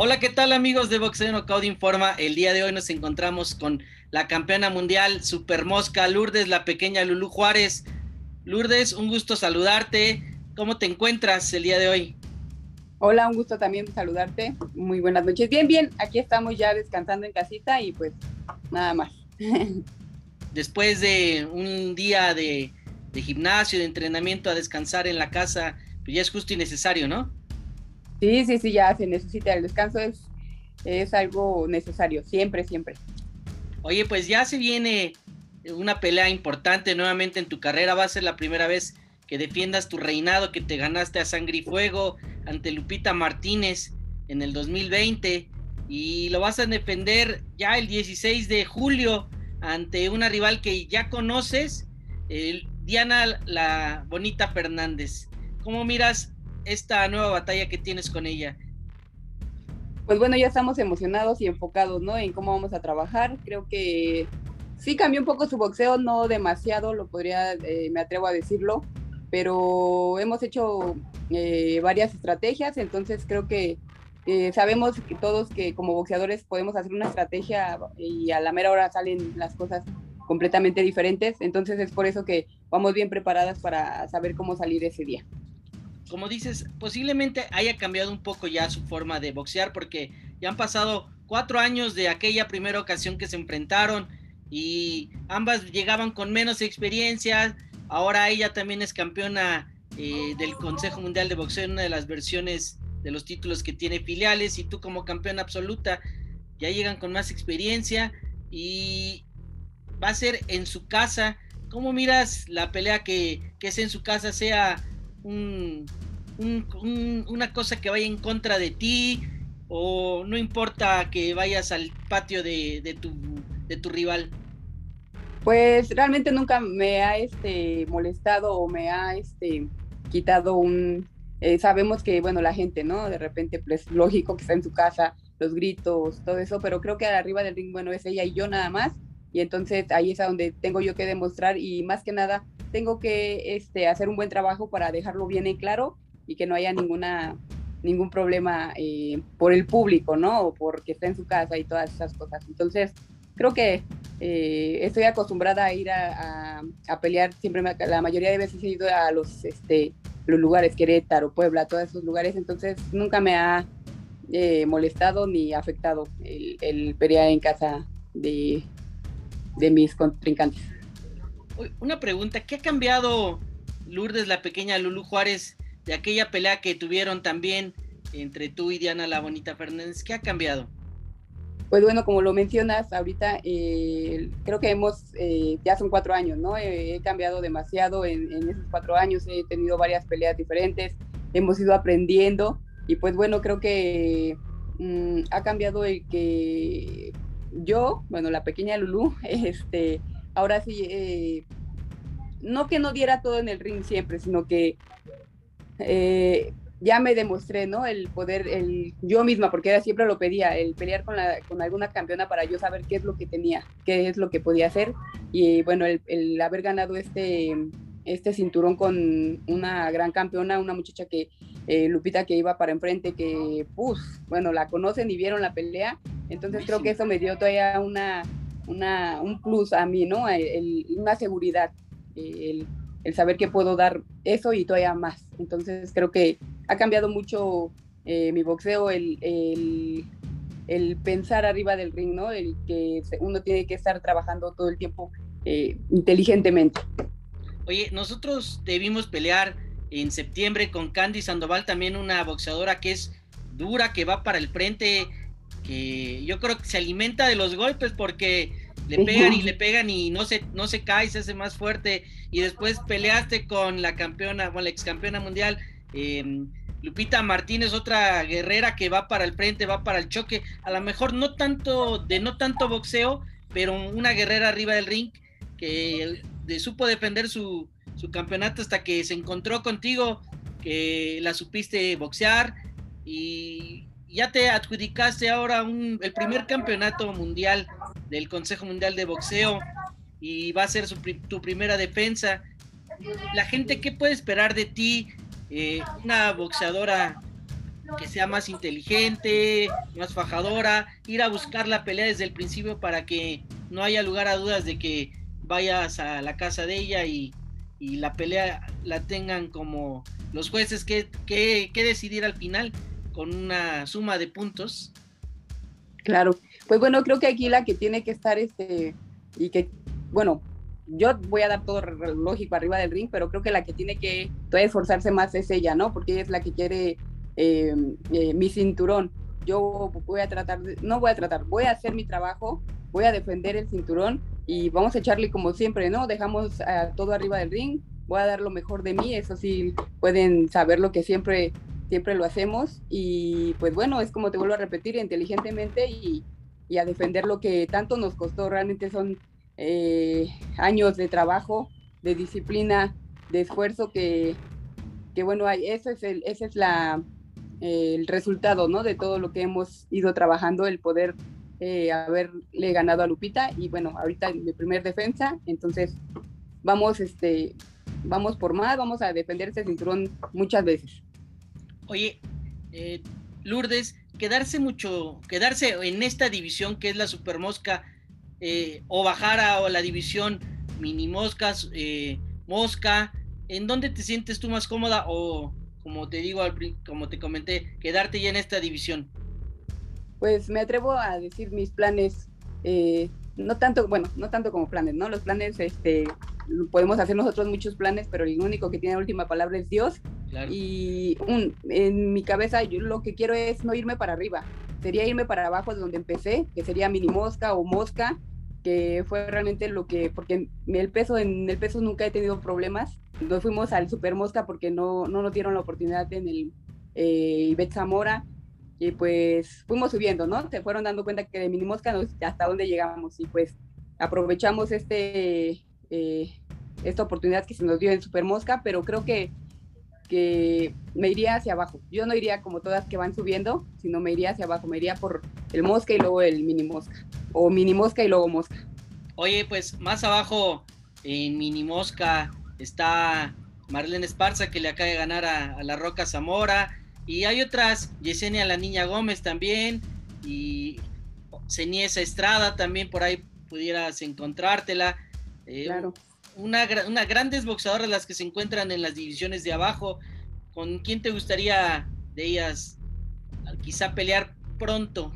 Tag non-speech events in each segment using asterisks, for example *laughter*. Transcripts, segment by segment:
Hola, ¿qué tal amigos de Boxeo Knockout Informa? El día de hoy nos encontramos con la campeona mundial Super Mosca Lourdes, la pequeña Lulú Juárez. Lourdes, un gusto saludarte. ¿Cómo te encuentras el día de hoy? Hola, un gusto también saludarte. Muy buenas noches. Bien, bien, aquí estamos ya descansando en casita y pues nada más. *laughs* Después de un día de, de gimnasio, de entrenamiento, a descansar en la casa, pues ya es justo y necesario, ¿no? Sí, sí, sí, ya se necesita. El descanso es, es algo necesario, siempre, siempre. Oye, pues ya se viene una pelea importante nuevamente en tu carrera. Va a ser la primera vez que defiendas tu reinado, que te ganaste a sangre y fuego ante Lupita Martínez en el 2020. Y lo vas a defender ya el 16 de julio ante una rival que ya conoces, Diana la Bonita Fernández. ¿Cómo miras esta nueva batalla que tienes con ella? Pues bueno, ya estamos emocionados y enfocados, ¿no? En cómo vamos a trabajar. Creo que sí cambió un poco su boxeo, no demasiado, lo podría, eh, me atrevo a decirlo, pero hemos hecho eh, varias estrategias, entonces creo que eh, sabemos que todos que como boxeadores podemos hacer una estrategia y a la mera hora salen las cosas completamente diferentes, entonces es por eso que vamos bien preparadas para saber cómo salir ese día como dices, posiblemente haya cambiado un poco ya su forma de boxear porque ya han pasado cuatro años de aquella primera ocasión que se enfrentaron y ambas llegaban con menos experiencia. Ahora ella también es campeona eh, del Consejo Mundial de Boxeo una de las versiones de los títulos que tiene filiales y tú como campeona absoluta ya llegan con más experiencia y va a ser en su casa. ¿Cómo miras la pelea que, que es en su casa sea una cosa que vaya en contra de ti o no importa que vayas al patio de, tu, de tu rival? Pues realmente nunca me ha este, molestado o me ha este, quitado un... Eh, sabemos que, bueno, la gente, ¿no? De repente, pues lógico que está en su casa, los gritos, todo eso, pero creo que arriba del ring, bueno, es ella y yo nada más. Y entonces ahí es a donde tengo yo que demostrar y más que nada tengo que este, hacer un buen trabajo para dejarlo bien en claro y que no haya ninguna ningún problema eh, por el público, ¿no? O porque está en su casa y todas esas cosas. Entonces, creo que eh, estoy acostumbrada a ir a, pelear, siempre la mayoría de veces he ido a los, este, los lugares, Querétaro, Puebla, todos esos lugares, entonces nunca me ha eh, molestado ni afectado el, el, pelear en casa de, de mis contrincantes. Una pregunta, ¿qué ha cambiado Lourdes, la pequeña Lulu Juárez, de aquella pelea que tuvieron también entre tú y Diana La Bonita Fernández? ¿Qué ha cambiado? Pues bueno, como lo mencionas ahorita, eh, creo que hemos, eh, ya son cuatro años, ¿no? Eh, he cambiado demasiado en, esos cuatro años, he tenido varias peleas diferentes, hemos ido aprendiendo y pues bueno, creo que mm, ha cambiado el que yo, bueno, la pequeña Lulu, *laughs* este, ahora sí, eh, no que no diera todo en el ring siempre, sino que eh, ya me demostré, ¿no? El poder, el yo misma, porque era, siempre lo pedía, el pelear con, la, con alguna campeona para yo saber qué es lo que tenía, qué es lo que podía hacer. Y bueno, el, haber ganado este, este cinturón con una gran campeona, una muchacha que, eh, Lupita, que iba para enfrente, que, pues, bueno, la conocen y vieron la pelea. Entonces creo que eso me dio todavía una, una, un plus a mí, ¿no? una seguridad, el, saber que puedo dar eso y todavía más. Entonces creo que ha cambiado mucho eh, mi boxeo, el, el, pensar arriba del ring, ¿no? El que uno tiene que estar trabajando todo el tiempo eh, inteligentemente. Oye, nosotros debimos pelear en septiembre con Candy Sandoval, también una boxeadora que es dura, que va para el frente, que yo creo que se alimenta de los golpes porque le pegan y le pegan y no se, no se cae, se hace más fuerte. Y después peleaste con la campeona, con la ex campeona mundial, em, Lupita Martínez, otra guerrera que va para el frente, va para el choque. A lo mejor no tanto, de no tanto boxeo, pero una guerrera arriba del ring que supo defender su, su campeonato hasta que se encontró contigo, que la supiste boxear y ya te adjudicaste ahora un, el primer campeonato mundial del Consejo Mundial de Boxeo y va a ser tu primera defensa. La gente, ¿qué puede esperar de ti? Eh, una boxeadora que sea más inteligente, más fajadora, ir a buscar la pelea desde el principio para que no haya lugar a dudas de que vayas a la casa de ella y, la pelea la tengan como los jueces que, que, que decidir al final con una suma de puntos. Claro, pues bueno, creo que aquí la que tiene que estar este y que, bueno, yo voy a dar todo lógico arriba del ring, pero creo que la que tiene que todavía esforzarse más es ella, ¿no? Porque ella es la que quiere eh, eh, mi cinturón. Yo voy a tratar, no voy a tratar, voy a hacer mi trabajo, voy a defender el cinturón y vamos a echarle como siempre, ¿no? Dejamos todo arriba del ring, voy a dar lo mejor de mí, eso sí, pueden saber lo que siempre, siempre lo hacemos y pues bueno, es como te vuelvo a repetir, inteligentemente y, y a defender lo que tanto nos costó, realmente son eh, años de trabajo, de disciplina, de esfuerzo que, que bueno, ese es, el, ese es la, el resultado, ¿no? De todo lo que hemos ido trabajando, el poder eh, haberle ganado a Lupita y bueno, ahorita mi primer defensa, entonces vamos, este, vamos por más, vamos a defender ese cinturón muchas veces. Oye, eh, Lourdes, quedarse mucho, quedarse en esta división que es la Super Mosca, eh, o bajar a, la división mini moscas, eh, mosca, ¿en dónde te sientes tú más cómoda o como te digo, como te comenté, quedarte ya en esta división? Pues me atrevo a decir mis planes, eh, no tanto, bueno, no tanto como planes, ¿no? Los planes, este, podemos hacer nosotros muchos planes, pero el único que tiene la última palabra es Dios. Y en mi cabeza yo lo que quiero es no irme para arriba, sería irme para abajo de donde empecé, que sería mini mosca o mosca, que fue realmente lo que, porque el peso, en el peso nunca he tenido problemas. Nos fuimos al Super Mosca porque no, no nos dieron la oportunidad en el eh, Ibet Zamora y pues fuimos subiendo, ¿no? Se fueron dando cuenta que de mini mosca hasta dónde llegamos y pues aprovechamos este, eh, esta oportunidad que se nos dio en Super Mosca, pero creo que que me iría hacia abajo. Yo no iría como todas que van subiendo, sino me iría hacia abajo. Me iría por el mosca y luego el mini mosca. O mini mosca y luego mosca. Oye, pues más abajo en mini mosca está Marlene Esparza que le acaba de ganar a, la Roca Zamora. Y hay otras, Yesenia la Niña Gómez también. Y Ceniesa Estrada también por ahí pudieras encontrártela. Eh, claro una, una grandes boxeadoras las que se encuentran en las divisiones de abajo. ¿Con quién te gustaría de ellas quizá pelear pronto?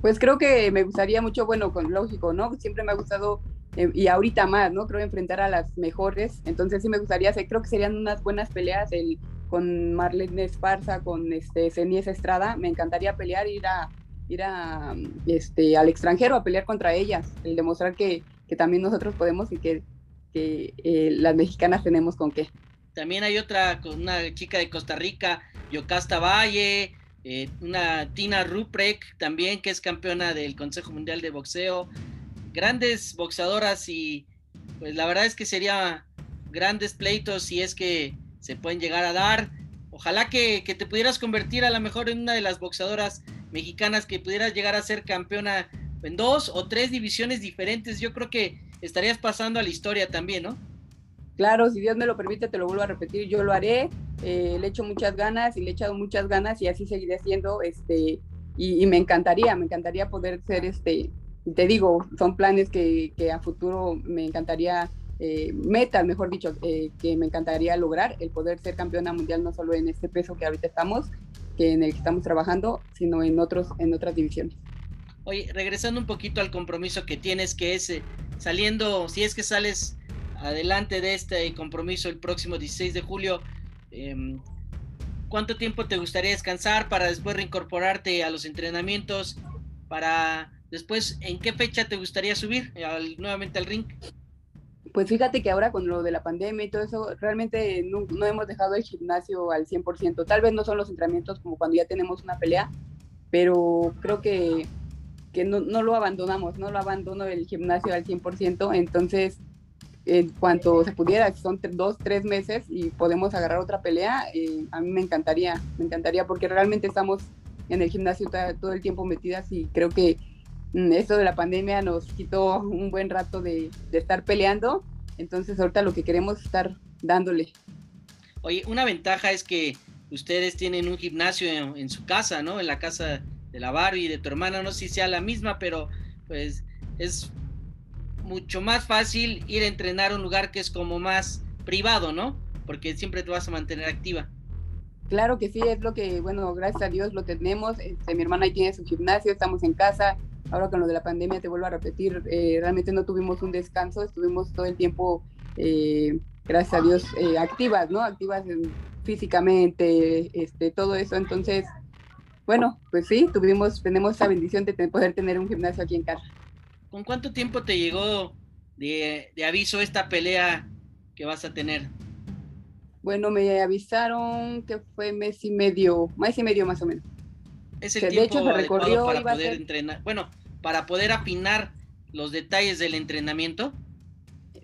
Pues creo que me gustaría mucho, bueno, con lógico, ¿no? Siempre me ha gustado eh, y ahorita más, ¿no? Creo enfrentar a las mejores. Entonces sí me gustaría, creo que serían unas buenas peleas el, con Marlene Esparza, con este Cenies Estrada. Me encantaría pelear, ir a ir a este al extranjero a pelear contra ellas, el demostrar que, que también nosotros podemos y que que eh, las mexicanas tenemos con qué. También hay otra, una chica de Costa Rica, Yocasta Valle, eh, una Tina Ruprek también, que es campeona del Consejo Mundial de Boxeo. Grandes boxeadoras y pues la verdad es que sería grandes pleitos si es que se pueden llegar a dar. Ojalá que, que te pudieras convertir a lo mejor en una de las boxeadoras mexicanas que pudieras llegar a ser campeona en dos o tres divisiones diferentes. Yo creo que estarías pasando a la historia también, ¿no? Claro, si Dios me lo permite, te lo vuelvo a repetir, yo lo haré, eh, le echo muchas ganas y le he echado muchas ganas y así seguiré siendo, este, y, me encantaría, me encantaría poder ser, este, te digo, son planes que, a futuro me encantaría, eh, metas, mejor dicho, eh, que me encantaría lograr, el poder ser campeona mundial no solo en este peso que ahorita estamos, que en el que estamos trabajando, sino en, otros, en otras divisiones. Oye, regresando un poquito al compromiso que tienes, que es saliendo, si es que sales adelante de este compromiso el próximo 16 de julio, em, ¿cuánto tiempo te gustaría descansar para después reincorporarte a los entrenamientos? Para después, ¿en qué fecha te gustaría subir nuevamente al ring? Pues fíjate que ahora con lo de la pandemia y todo eso, realmente no hemos dejado el gimnasio al 100%. Tal vez no son los entrenamientos como cuando ya tenemos una pelea, pero creo que que no, no, lo abandonamos, no lo abandono el gimnasio al 100%, entonces en cuanto se pudiera, son dos, tres meses y podemos agarrar otra pelea, eh, a mí me encantaría, me encantaría porque realmente estamos en el gimnasio todo el tiempo metidas y creo que mm, esto de la pandemia nos quitó un buen rato de, estar peleando, entonces ahorita lo que queremos es estar dándole. Oye, una ventaja es que ustedes tienen un gimnasio en, su casa, ¿no? En la casa de la Barbie y de tu hermana, no sé si sea la misma, pero pues es mucho más fácil ir a entrenar a un lugar que es como más privado, ¿no? Porque siempre te vas a mantener activa. Claro que sí, es lo que, bueno, gracias a Dios lo tenemos. Este, mi hermana ahí tiene su gimnasio, estamos en casa. Ahora con lo de la pandemia, te vuelvo a repetir, eh, realmente no tuvimos un descanso, estuvimos todo el tiempo, eh, gracias a Dios, eh, activas, ¿no? Activas físicamente, este, todo eso. Entonces, bueno, pues sí, tuvimos, tenemos esa bendición de poder tener un gimnasio aquí en casa. ¿Con cuánto tiempo te llegó de, de aviso esta pelea que vas a tener? Bueno, me avisaron que fue mes y medio, mes y medio más o menos. Es el tiempo de hecho, para poder entrenar, bueno, para poder afinar los detalles del entrenamiento.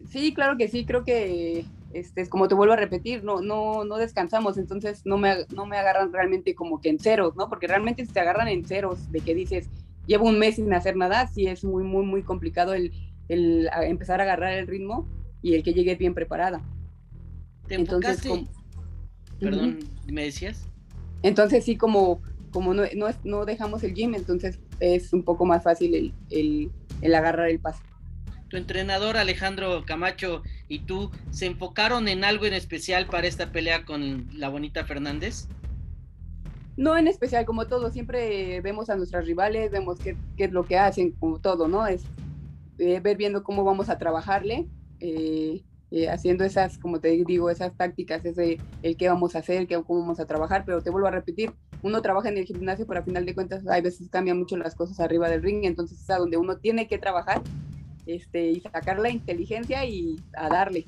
Sí, claro que sí, creo que este, como te vuelvo a repetir, no, no, no descansamos, entonces no me, no me agarran realmente como que en ceros, ¿no? Porque realmente si te agarran en ceros de que dices, llevo un mes sin hacer nada, sí es muy, muy, muy complicado el, el empezar a agarrar el ritmo y el que llegue bien preparada. ¿Te enfocaste? Perdón, ¿me decías? Entonces sí, como, como no, no, dejamos el gym, entonces es un poco más fácil el, el, agarrar el paso. Tu entrenador Alejandro Camacho y tú se enfocaron en algo en especial para esta pelea con la bonita Fernández? No en especial, como todo, siempre vemos a nuestras rivales, vemos qué, qué es lo que hacen, como todo, ¿no? Es eh, ver viendo cómo vamos a trabajarle. Eh, eh, haciendo esas, como te digo, esas tácticas, ese, el qué vamos a hacer, qué, cómo vamos a trabajar, pero te vuelvo a repetir, uno trabaja en el gimnasio, pero a final de cuentas hay veces cambian mucho las cosas arriba del ring, entonces es a donde uno tiene que trabajar este, y sacar la inteligencia y a darle.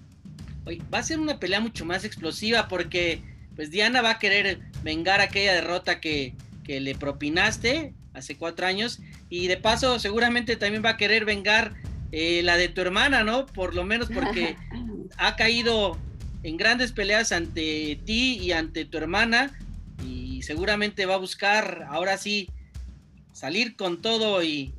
Va a ser una pelea mucho más explosiva porque pues Diana va a querer vengar aquella derrota que, que le propinaste hace cuatro años y de paso seguramente también va a querer vengar eh, la de tu hermana, ¿no? Por lo menos porque *laughs* ha caído en grandes peleas ante ti y ante tu hermana y seguramente va a buscar ahora sí salir con todo y,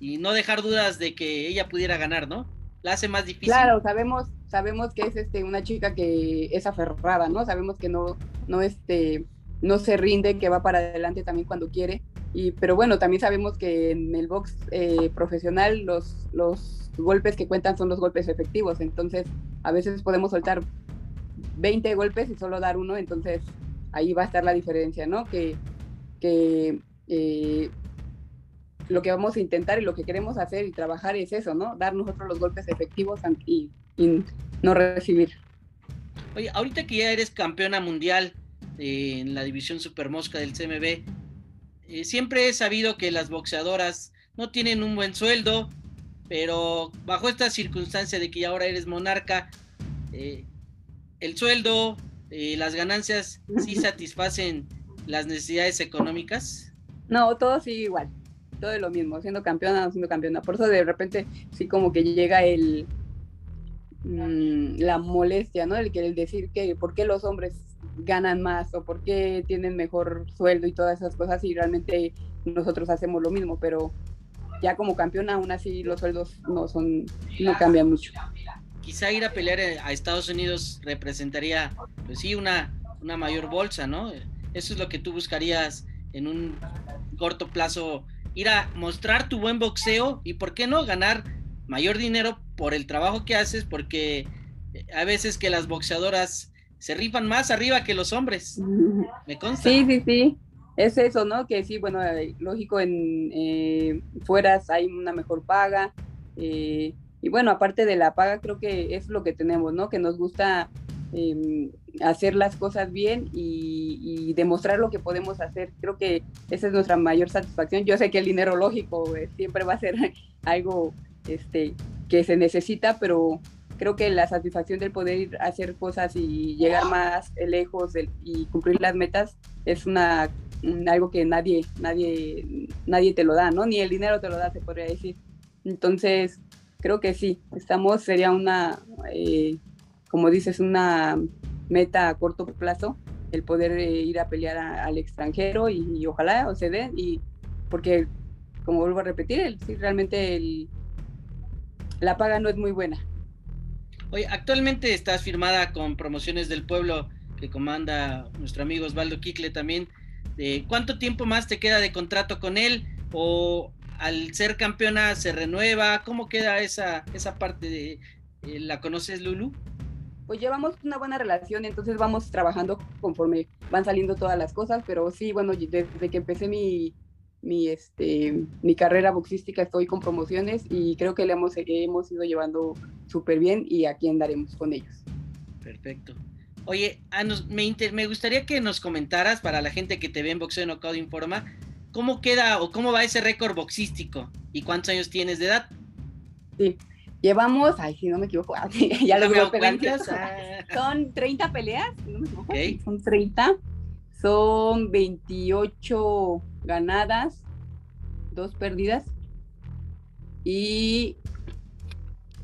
no dejar dudas de que ella pudiera ganar, ¿no? La hace más difícil. Claro, sabemos, sabemos que es este una chica que es aferrada, ¿no? Sabemos que no, no este, no se rinde, que va para adelante también cuando quiere. Y, pero bueno, también sabemos que en el box eh, profesional los, los golpes que cuentan son los golpes efectivos. Entonces, a veces podemos soltar 20 golpes y solo dar uno. Entonces, ahí va a estar la diferencia, ¿no? Que, que eh, lo que vamos a intentar y lo que queremos hacer y trabajar es eso, ¿no? Dar nosotros los golpes efectivos y, y no recibir. Oye, ahorita que ya eres campeona mundial eh, en la división Super Mosca del CMB, eh, siempre he sabido que las boxeadoras no tienen un buen sueldo, pero bajo esta circunstancia de que ahora eres monarca, eh, el sueldo, eh, las ganancias, ¿sí *laughs* satisfacen las necesidades económicas? No, todo sigue igual, todo es lo mismo, siendo campeona o siendo campeona. Por eso de repente sí como que llega el mm, la molestia, ¿no? El, el decir que por qué los hombres ganan más o por qué tienen mejor sueldo y todas esas cosas y realmente nosotros hacemos lo mismo, pero ya como campeona aún así los sueldos no son no cambian mucho. Quizá ir a pelear a Estados Unidos representaría pues sí una una mayor bolsa, ¿no? Eso es lo que tú buscarías en un corto plazo, ir a mostrar tu buen boxeo y por qué no ganar mayor dinero por el trabajo que haces, porque a veces que las boxeadoras se rifan más arriba que los hombres. *laughs* Me consta. Sí, sí, sí. Es eso, ¿no? Que sí, bueno, eh, lógico, en eh, fueras hay una mejor paga. Eh, y bueno, aparte de la paga, creo que es lo que tenemos, ¿no? Que nos gusta em, hacer las cosas bien y, demostrar lo que podemos hacer. Creo que esa es nuestra mayor satisfacción. Yo sé que el dinero lógico siempre va a ser *laughs* algo este, que se necesita, pero creo que la satisfacción del poder hacer cosas y llegar más lejos y cumplir las metas es una algo que nadie nadie nadie te lo da no ni el dinero te lo da se podría decir entonces creo que sí estamos sería una eh, como dices una meta a corto plazo el poder eh, ir a pelear al extranjero y, ojalá o se dé y porque como vuelvo a repetir el, sí, realmente el, la paga no es muy buena Oye, actualmente estás firmada con Promociones del Pueblo, que comanda nuestro amigo Osvaldo Quicle también. ¿Cuánto tiempo más te queda de contrato con él? ¿O al ser campeona se renueva? ¿Cómo queda esa, esa parte de... Eh, ¿La conoces, Lulu? Pues llevamos una buena relación, entonces vamos trabajando conforme van saliendo todas las cosas, pero sí, bueno, desde que empecé mi, mi, este, mi carrera boxística estoy con promociones y creo que le hemos, hemos ido llevando súper bien y aquí andaremos con ellos. Perfecto. Oye, ah, me, me, gustaría que nos comentaras para la gente que te ve en Boxeo Knockout Informa, ¿cómo queda o cómo va ese récord boxístico y cuántos años tienes de edad? Sí, llevamos, ay, si no me equivoco, *laughs* ya lo veo ah. *laughs* Son 30 peleas, no me equivoco, son 30, son 28 ganadas, dos perdidas y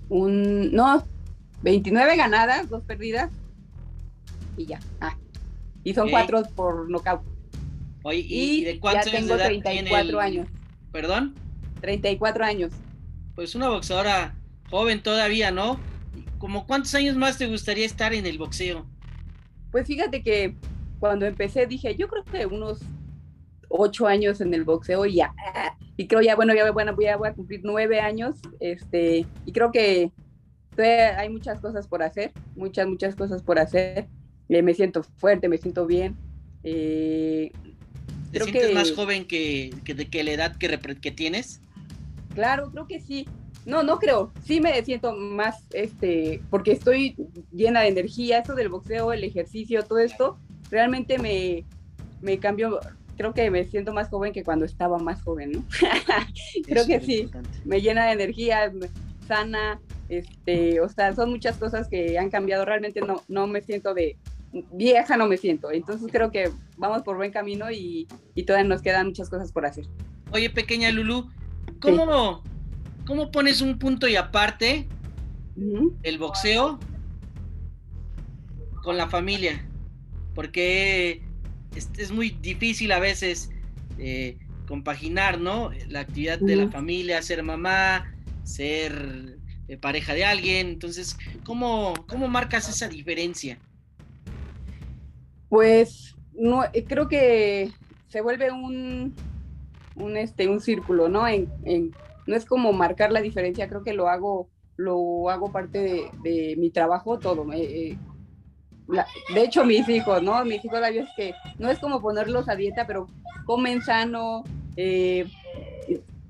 un, no, 29 ganadas, dos perdidas y ya. Ah, y son cuatro por nocaut. Oye, ¿y, de cuántos ya tengo 34 años. ¿Perdón? 34 años. Pues una boxeadora joven todavía, ¿no? ¿Como cuántos años más te gustaría estar en el boxeo? Pues fíjate que cuando empecé dije, yo creo que unos ocho años en el boxeo y ya, y creo ya, bueno, ya bueno, voy a, voy a cumplir nueve años, este, y creo que hay muchas cosas por hacer, muchas, muchas cosas por hacer. Eh, me siento fuerte, me siento bien. Eh, ¿Te sientes más joven que, que, la edad que, que tienes? Claro, creo que sí. No, no creo. Sí me siento más, este, porque estoy llena de energía. Esto del boxeo, el ejercicio, todo esto, realmente me, me cambió creo que me siento más joven que cuando estaba más joven, ¿no? *laughs* creo que sí, me llena de energía, sana, este, o sea, son muchas cosas que han cambiado, realmente no, no me siento de vieja, no me siento, entonces creo que vamos por buen camino y, todavía nos quedan muchas cosas por hacer. Oye, pequeña Lulu, ¿cómo, ¿cómo pones un punto y aparte el boxeo con la familia? Porque es, muy difícil a veces eh, compaginar, ¿no? La actividad de la familia, ser mamá, ser eh, pareja de alguien. Entonces, ¿cómo, ¿cómo marcas esa diferencia? Pues no, eh, creo que se vuelve un, un, este, un círculo, ¿no? En, no es como marcar la diferencia, creo que lo hago, lo hago parte de, mi trabajo todo de hecho mis hijos, ¿no? Mis hijos la es que no es como ponerlos a dieta, pero comen sano, eh,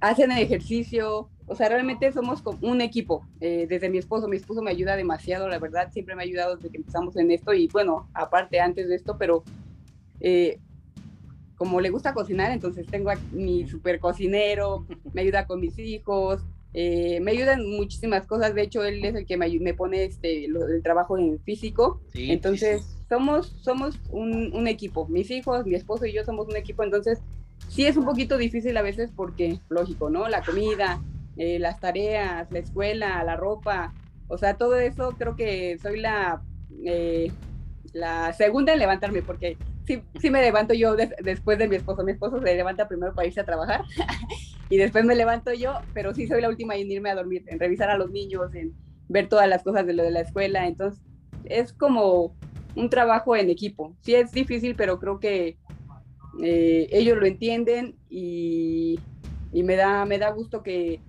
hacen ejercicio, o sea, realmente somos un equipo. Eh, desde mi esposo, mi esposo me ayuda demasiado, la verdad, siempre me ha ayudado desde que empezamos en esto y bueno, aparte antes de esto, pero eh, como le gusta cocinar, entonces tengo a mi super cocinero, me ayuda con mis hijos, eh, me ayudan muchísimas cosas, de hecho él es el que me, me pone este, el trabajo en físico, entonces somos, somos un, equipo, mis hijos, mi esposo y yo somos un equipo, entonces sí es un poquito difícil a veces porque, lógico, ¿no? La comida, eh, las tareas, la escuela, la ropa, o sea, todo eso creo que soy la, eh, la segunda en levantarme porque sí, sí me levanto yo después de mi esposo, mi esposo se levanta primero para irse a trabajar *laughs* y después me levanto yo, pero sí soy la última en irme a dormir, en revisar a los niños, en ver todas las cosas de lo de la escuela. Entonces, es como un trabajo en equipo. Sí es difícil, pero creo que eh, ellos lo entienden y, me, da, me da gusto que,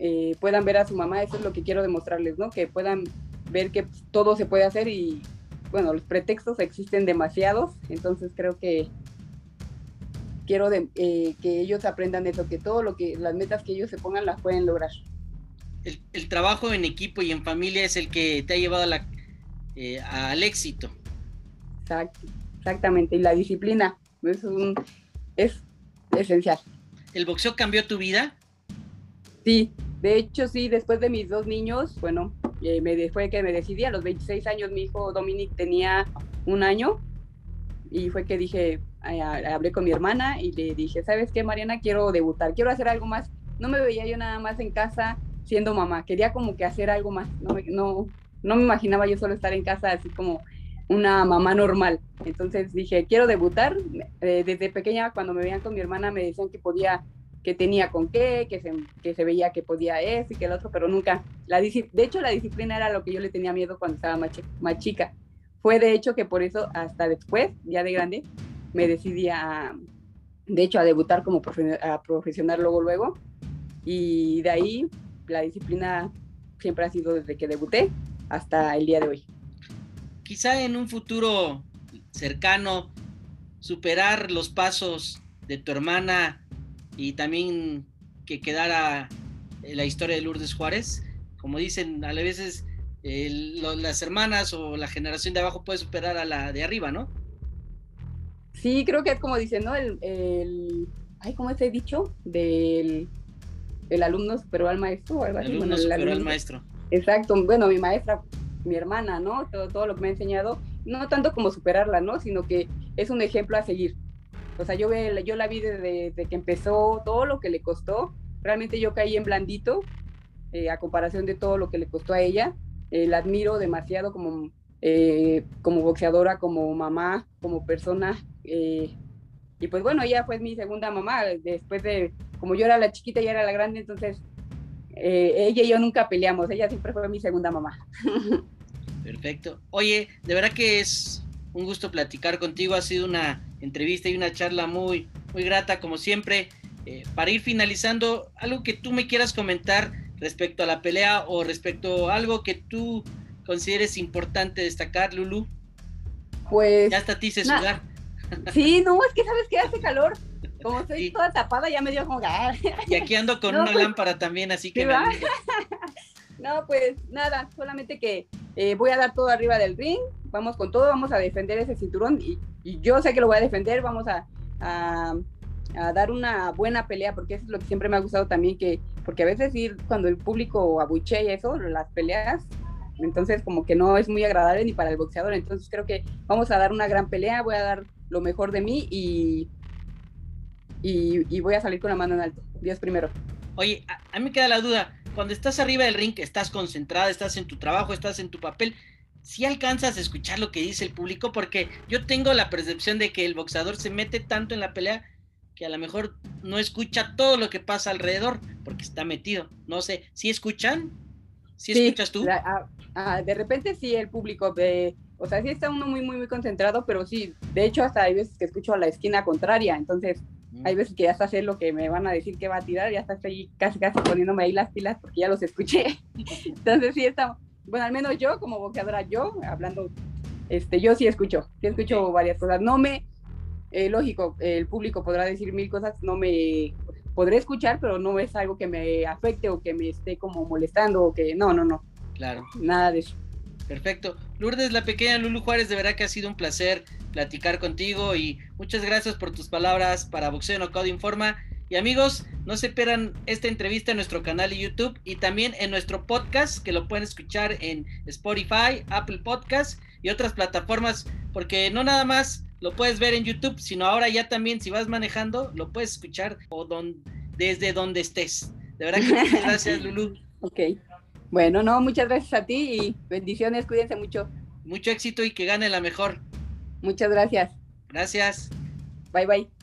eh, puedan ver a su mamá. Eso es lo que quiero demostrarles, ¿no? Que puedan ver que todo se puede hacer y, bueno, los pretextos existen demasiados. Entonces, creo que quiero eh, que ellos aprendan eso, que todo lo que, las metas que ellos se pongan las pueden lograr. El, trabajo en equipo y en familia es el que te ha llevado la, eh, al éxito. exactamente, y la disciplina es, es esencial. ¿El boxeo cambió tu vida? Sí, de hecho sí, después de mis dos niños, bueno, eh, me, fue que me decidí, a los 26 años mi hijo Dominic tenía un año y fue que dije, hablé con mi hermana y le dije, ¿sabes qué, Mariana? Quiero debutar, quiero hacer algo más. No me veía yo nada más en casa siendo mamá, quería como que hacer algo más. No, no, no me imaginaba yo solo estar en casa así como una mamá normal. Entonces dije, quiero debutar. Eh, desde pequeña, cuando me veían con mi hermana, me decían que podía, que tenía con qué, que se, que se veía que podía eso y que el otro, pero nunca. La, de hecho, la disciplina era lo que yo le tenía miedo cuando estaba más, más chica fue de hecho que por eso hasta después, ya de grande, me decidí a, de hecho, a debutar como a profesional luego, luego. Y de ahí la disciplina siempre ha sido desde que debuté hasta el día de hoy. Quizá en un futuro cercano, superar los pasos de tu hermana y también que quedara la historia de Lourdes Juárez. Como dicen, a veces las hermanas o la generación de abajo puede superar a la de arriba, ¿no? Sí, creo que es como dicen, ¿no? El, el ay, ¿cómo es dicho? Del el alumno superó al maestro. el alumno superó al maestro. Exacto, bueno, mi maestra, mi hermana, ¿no? Todo, todo lo que me ha enseñado, no tanto como superarla, ¿no? Sino que es un ejemplo a seguir. O sea, yo, yo la vi desde, que empezó, todo lo que le costó. Realmente yo caí en blandito eh, a comparación de todo lo que le costó a ella. Eh, la admiro demasiado como, eh, como boxeadora, como mamá, como persona. y pues bueno, ella fue mi segunda mamá. Después de, como yo era la chiquita y era la grande, entonces ella y yo nunca peleamos. Ella siempre fue mi segunda mamá. *laughs* Perfecto. Oye, de verdad que es un gusto platicar contigo. Ha sido una entrevista y una charla muy, muy grata, como siempre. para ir finalizando, algo que tú me quieras comentar respecto a la pelea o respecto a algo que tú consideres importante destacar, Lulu? Pues. Ya hasta ti se sudar. Sí, no, es que sabes que hace calor. Como estoy *laughs* toda tapada, ya me dio como. Ah. Y aquí ando con una pues, lámpara también, así que. *laughs* no, pues nada, solamente que eh, voy a dar todo arriba del ring. Vamos con todo, vamos a defender ese cinturón. Y, yo sé que lo voy a defender. Vamos a dar una buena pelea, porque eso es lo que siempre me ha gustado también, que, porque a veces ir cuando el público abuche y eso, las peleas, entonces como que no es muy agradable ni para el boxeador, entonces creo que vamos a dar una gran pelea, voy a dar lo mejor de mí y, y, voy a salir con la mano en alto, Dios primero. Oye, a, mí me queda la duda, cuando estás arriba del ring, estás concentrada, estás en tu trabajo, estás en tu papel, si alcanzas a escuchar lo que dice el público, porque yo tengo la percepción de que el boxeador se mete tanto en la pelea que a lo mejor no escucha todo lo que pasa alrededor porque está metido. No sé, ¿sí escuchan? ¿Sí, escuchas tú? de repente sí, el público, ve, o sea, sí está uno muy, muy, muy concentrado, pero sí, de hecho hasta hay veces que escucho a la esquina contraria, entonces. Hay veces que ya está sé lo que me van a decir que va a tirar, ya está estoy casi, casi poniéndome ahí las pilas porque ya los escuché. *laughs* entonces sí está, bueno, al menos yo como boxeadora, yo hablando, este, yo sí escucho, sí escucho varias cosas. No me, eh, lógico, el público podrá decir mil cosas, no me podré escuchar, pero no es algo que me afecte o que me esté como molestando o que no, no, no. Claro. Nada de eso. Perfecto. Lourdes, la pequeña Lulu Juárez, de verdad que ha sido un placer platicar contigo y muchas gracias por tus palabras para Boxeo Knockout Informa. Y amigos, no se pierdan esta entrevista en nuestro canal de YouTube y también en nuestro podcast, que lo pueden escuchar en Spotify, Apple Podcast y otras plataformas, porque no nada más lo puedes ver en YouTube, sino ahora ya también si vas manejando, lo puedes escuchar o desde donde estés. De verdad que muchas *laughs* gracias, Lulu. Ok. Bueno, no, muchas gracias a ti y bendiciones, cuídense mucho. Mucho éxito y que gane la mejor. Muchas gracias. Gracias. Bye bye.